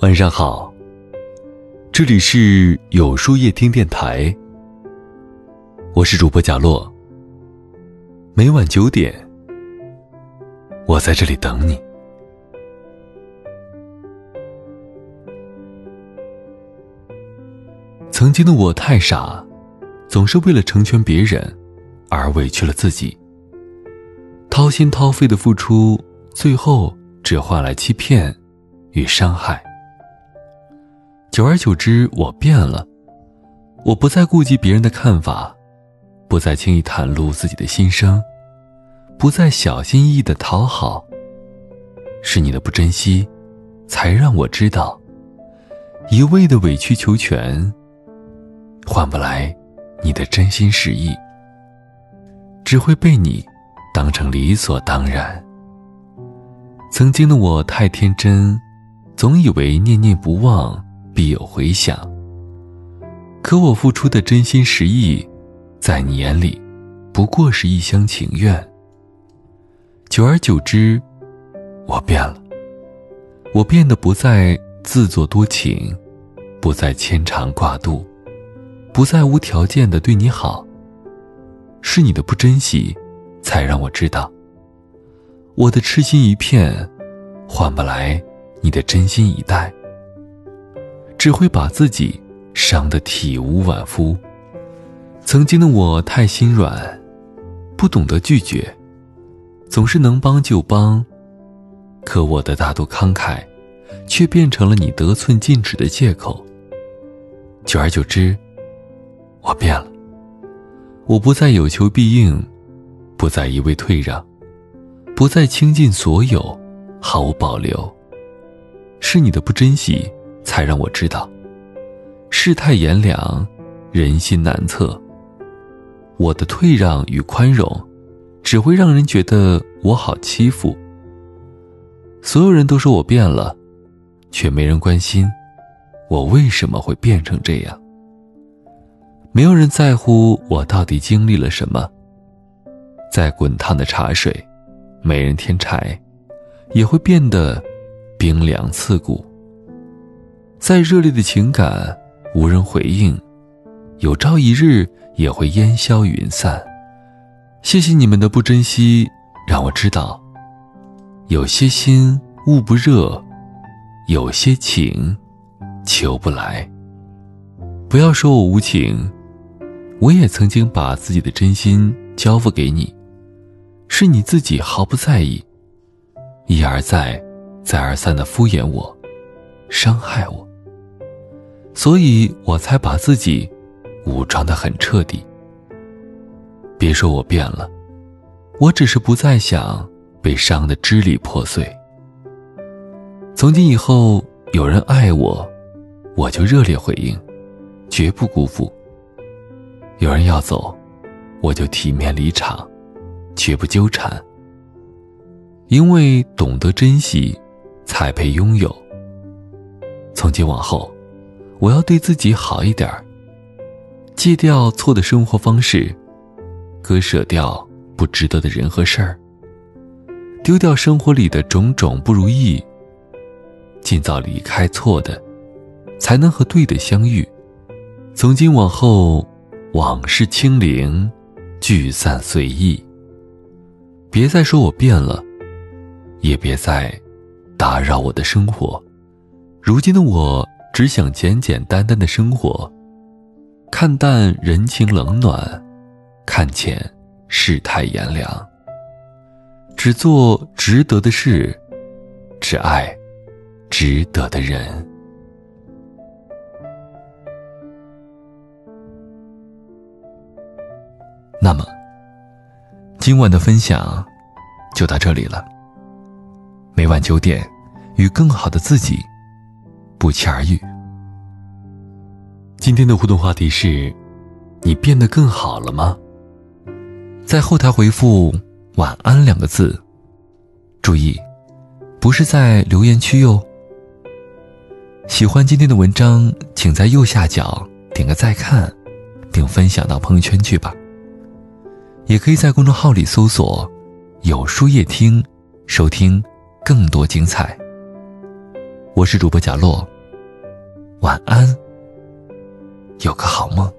晚上好，这里是有书夜听电台，我是主播贾洛。每晚九点，我在这里等你。曾经的我太傻，总是为了成全别人而委屈了自己，掏心掏肺的付出，最后只换来欺骗与伤害。久而久之，我变了，我不再顾及别人的看法，不再轻易袒露自己的心声，不再小心翼翼的讨好。是你的不珍惜，才让我知道，一味的委曲求全，换不来你的真心实意，只会被你当成理所当然。曾经的我太天真，总以为念念不忘。必有回响。可我付出的真心实意，在你眼里，不过是一厢情愿。久而久之，我变了。我变得不再自作多情，不再牵肠挂肚，不再无条件的对你好。是你的不珍惜，才让我知道，我的痴心一片，换不来你的真心以待。只会把自己伤得体无完肤。曾经的我太心软，不懂得拒绝，总是能帮就帮。可我的大度慷慨，却变成了你得寸进尺的借口。久而久之，我变了。我不再有求必应，不再一味退让，不再倾尽所有，毫无保留。是你的不珍惜。才让我知道，世态炎凉，人心难测。我的退让与宽容，只会让人觉得我好欺负。所有人都说我变了，却没人关心我为什么会变成这样。没有人在乎我到底经历了什么。再滚烫的茶水，没人添柴，也会变得冰凉刺骨。再热烈的情感，无人回应，有朝一日也会烟消云散。谢谢你们的不珍惜，让我知道，有些心捂不热，有些情求不来。不要说我无情，我也曾经把自己的真心交付给你，是你自己毫不在意，一而再，再而三的敷衍我，伤害我。所以我才把自己武装的很彻底。别说我变了，我只是不再想被伤的支离破碎。从今以后，有人爱我，我就热烈回应，绝不辜负；有人要走，我就体面离场，绝不纠缠。因为懂得珍惜，才配拥有。从今往后。我要对自己好一点儿，戒掉错的生活方式，割舍掉不值得的人和事儿，丢掉生活里的种种不如意，尽早离开错的，才能和对的相遇。从今往后，往事清零，聚散随意。别再说我变了，也别再打扰我的生活。如今的我。只想简简单单的生活，看淡人情冷暖，看浅世态炎凉。只做值得的事，只爱值得的人。那么，今晚的分享就到这里了。每晚九点，与更好的自己。不期而遇。今天的互动话题是：你变得更好了吗？在后台回复“晚安”两个字，注意，不是在留言区哟。喜欢今天的文章，请在右下角点个再看，并分享到朋友圈去吧。也可以在公众号里搜索“有书夜听”，收听更多精彩。我是主播贾洛，晚安，有个好梦。